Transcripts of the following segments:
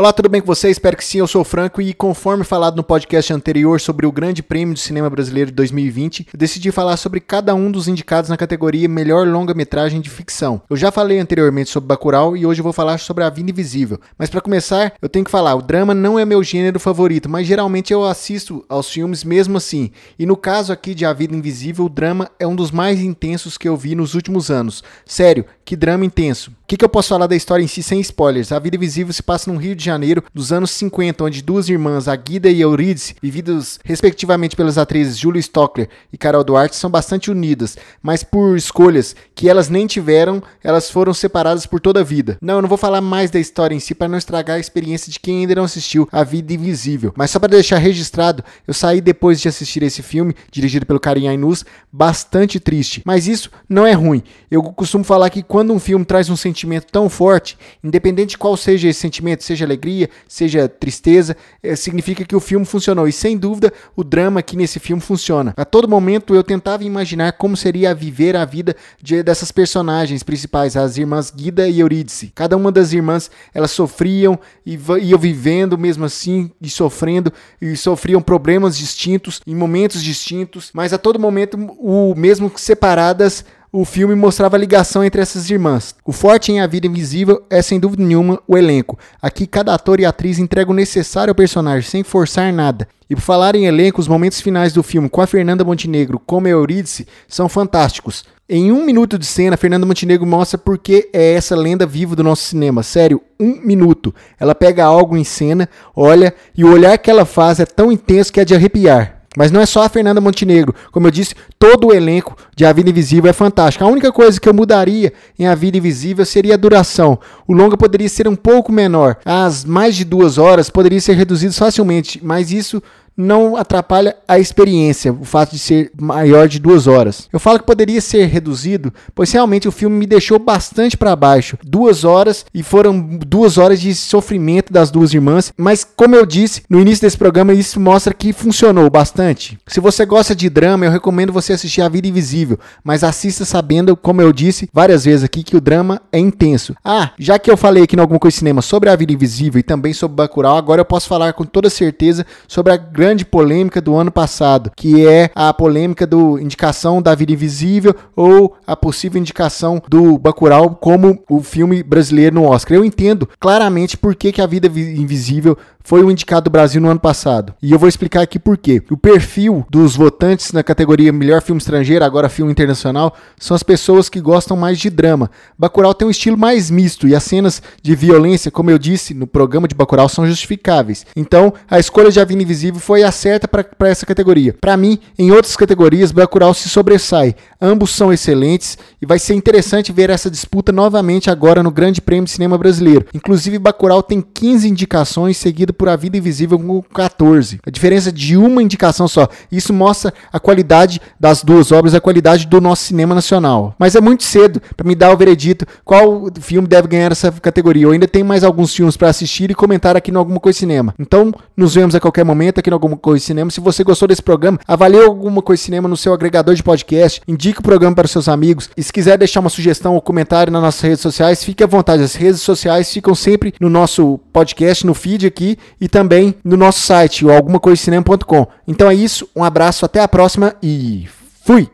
Olá, tudo bem com você? Espero que sim, eu sou o Franco e conforme falado no podcast anterior sobre o Grande Prêmio de Cinema Brasileiro de 2020, eu decidi falar sobre cada um dos indicados na categoria Melhor Longa-Metragem de Ficção. Eu já falei anteriormente sobre Bacurau e hoje eu vou falar sobre A Vida Invisível. Mas para começar, eu tenho que falar, o drama não é meu gênero favorito, mas geralmente eu assisto aos filmes mesmo assim. E no caso aqui de A Vida Invisível, o drama é um dos mais intensos que eu vi nos últimos anos. Sério, que drama intenso. Que, que eu posso falar da história em si sem spoilers? A Vida Invisível se passa no Rio de Janeiro dos anos 50, onde duas irmãs, a Guida e a Eurídice, vividas respectivamente pelas atrizes Julia Stockler e Carol Duarte, são bastante unidas, mas por escolhas que elas nem tiveram, elas foram separadas por toda a vida. Não, eu não vou falar mais da história em si para não estragar a experiência de quem ainda não assistiu A Vida Invisível, mas só para deixar registrado, eu saí depois de assistir esse filme, dirigido pelo Karim Ainus, bastante triste. Mas isso não é ruim. Eu costumo falar que quando um filme traz um sentimento tão forte, independente de qual seja esse sentimento, seja alegria, seja tristeza, é, significa que o filme funcionou. E sem dúvida, o drama aqui nesse filme funciona. A todo momento eu tentava imaginar como seria viver a vida de, dessas personagens principais, as irmãs Guida e Eurídice. Cada uma das irmãs, elas sofriam e iam vivendo mesmo assim, e sofrendo, e sofriam problemas distintos, em momentos distintos, mas a todo momento, o mesmo separadas, o filme mostrava a ligação entre essas irmãs. O forte em A Vida Invisível é, sem dúvida nenhuma, o elenco. Aqui, cada ator e atriz entrega o necessário ao personagem, sem forçar nada. E por falar em elenco, os momentos finais do filme com a Fernanda Montenegro como Eurídice são fantásticos. Em um minuto de cena, Fernanda Montenegro mostra por que é essa lenda viva do nosso cinema. Sério, um minuto. Ela pega algo em cena, olha, e o olhar que ela faz é tão intenso que é de arrepiar. Mas não é só a Fernanda Montenegro. Como eu disse, todo o elenco de A Vida Invisível é fantástico. A única coisa que eu mudaria em A Vida Invisível seria a duração. O longa poderia ser um pouco menor. As mais de duas horas poderia ser reduzido facilmente, mas isso não atrapalha a experiência, o fato de ser maior de duas horas. Eu falo que poderia ser reduzido, pois realmente o filme me deixou bastante para baixo. Duas horas e foram duas horas de sofrimento das duas irmãs, mas como eu disse no início desse programa, isso mostra que funcionou bastante. Se você gosta de drama, eu recomendo você assistir A Vida Invisível, mas assista sabendo, como eu disse várias vezes aqui, que o drama é intenso. Ah, já que eu falei aqui no Alguma Coisa Cinema sobre A Vida Invisível e também sobre Bacurau, agora eu posso falar com toda certeza sobre a grande grande polêmica do ano passado, que é a polêmica do indicação da Vida Invisível ou a possível indicação do Bacurau como o filme brasileiro no Oscar. Eu entendo claramente por que, que a Vida Invisível foi o indicado do Brasil no ano passado. E eu vou explicar aqui por quê. O perfil dos votantes na categoria Melhor Filme Estrangeiro, agora Filme Internacional, são as pessoas que gostam mais de drama. Bacurau tem um estilo mais misto e as cenas de violência, como eu disse no programa de Bacurau, são justificáveis. Então, a escolha de A Vida Invisível foi a certa para essa categoria. Para mim, em outras categorias, Bacurau se sobressai. Ambos são excelentes e vai ser interessante ver essa disputa novamente agora no Grande Prêmio de Cinema Brasileiro. Inclusive, Bacurau tem 15 indicações, seguido por A Vida Invisível com 14. A diferença de uma indicação só. Isso mostra a qualidade das duas obras, a qualidade do nosso cinema nacional. Mas é muito cedo para me dar o veredito qual filme deve ganhar essa categoria. Eu ainda tenho mais alguns filmes para assistir e comentar aqui no Alguma Coisa Cinema. Então, nos vemos a qualquer momento aqui no Alguma Coisa Cinema. Se você gostou desse programa, avalie Alguma Coisa Cinema no seu agregador de podcast, indique o programa para os seus amigos. E se quiser deixar uma sugestão ou comentário nas nossas redes sociais, fique à vontade. As redes sociais ficam sempre no nosso podcast, no feed aqui e também no nosso site, o algumacoisinema.com. Então é isso, um abraço, até a próxima e fui!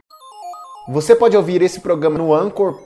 Você pode ouvir esse programa no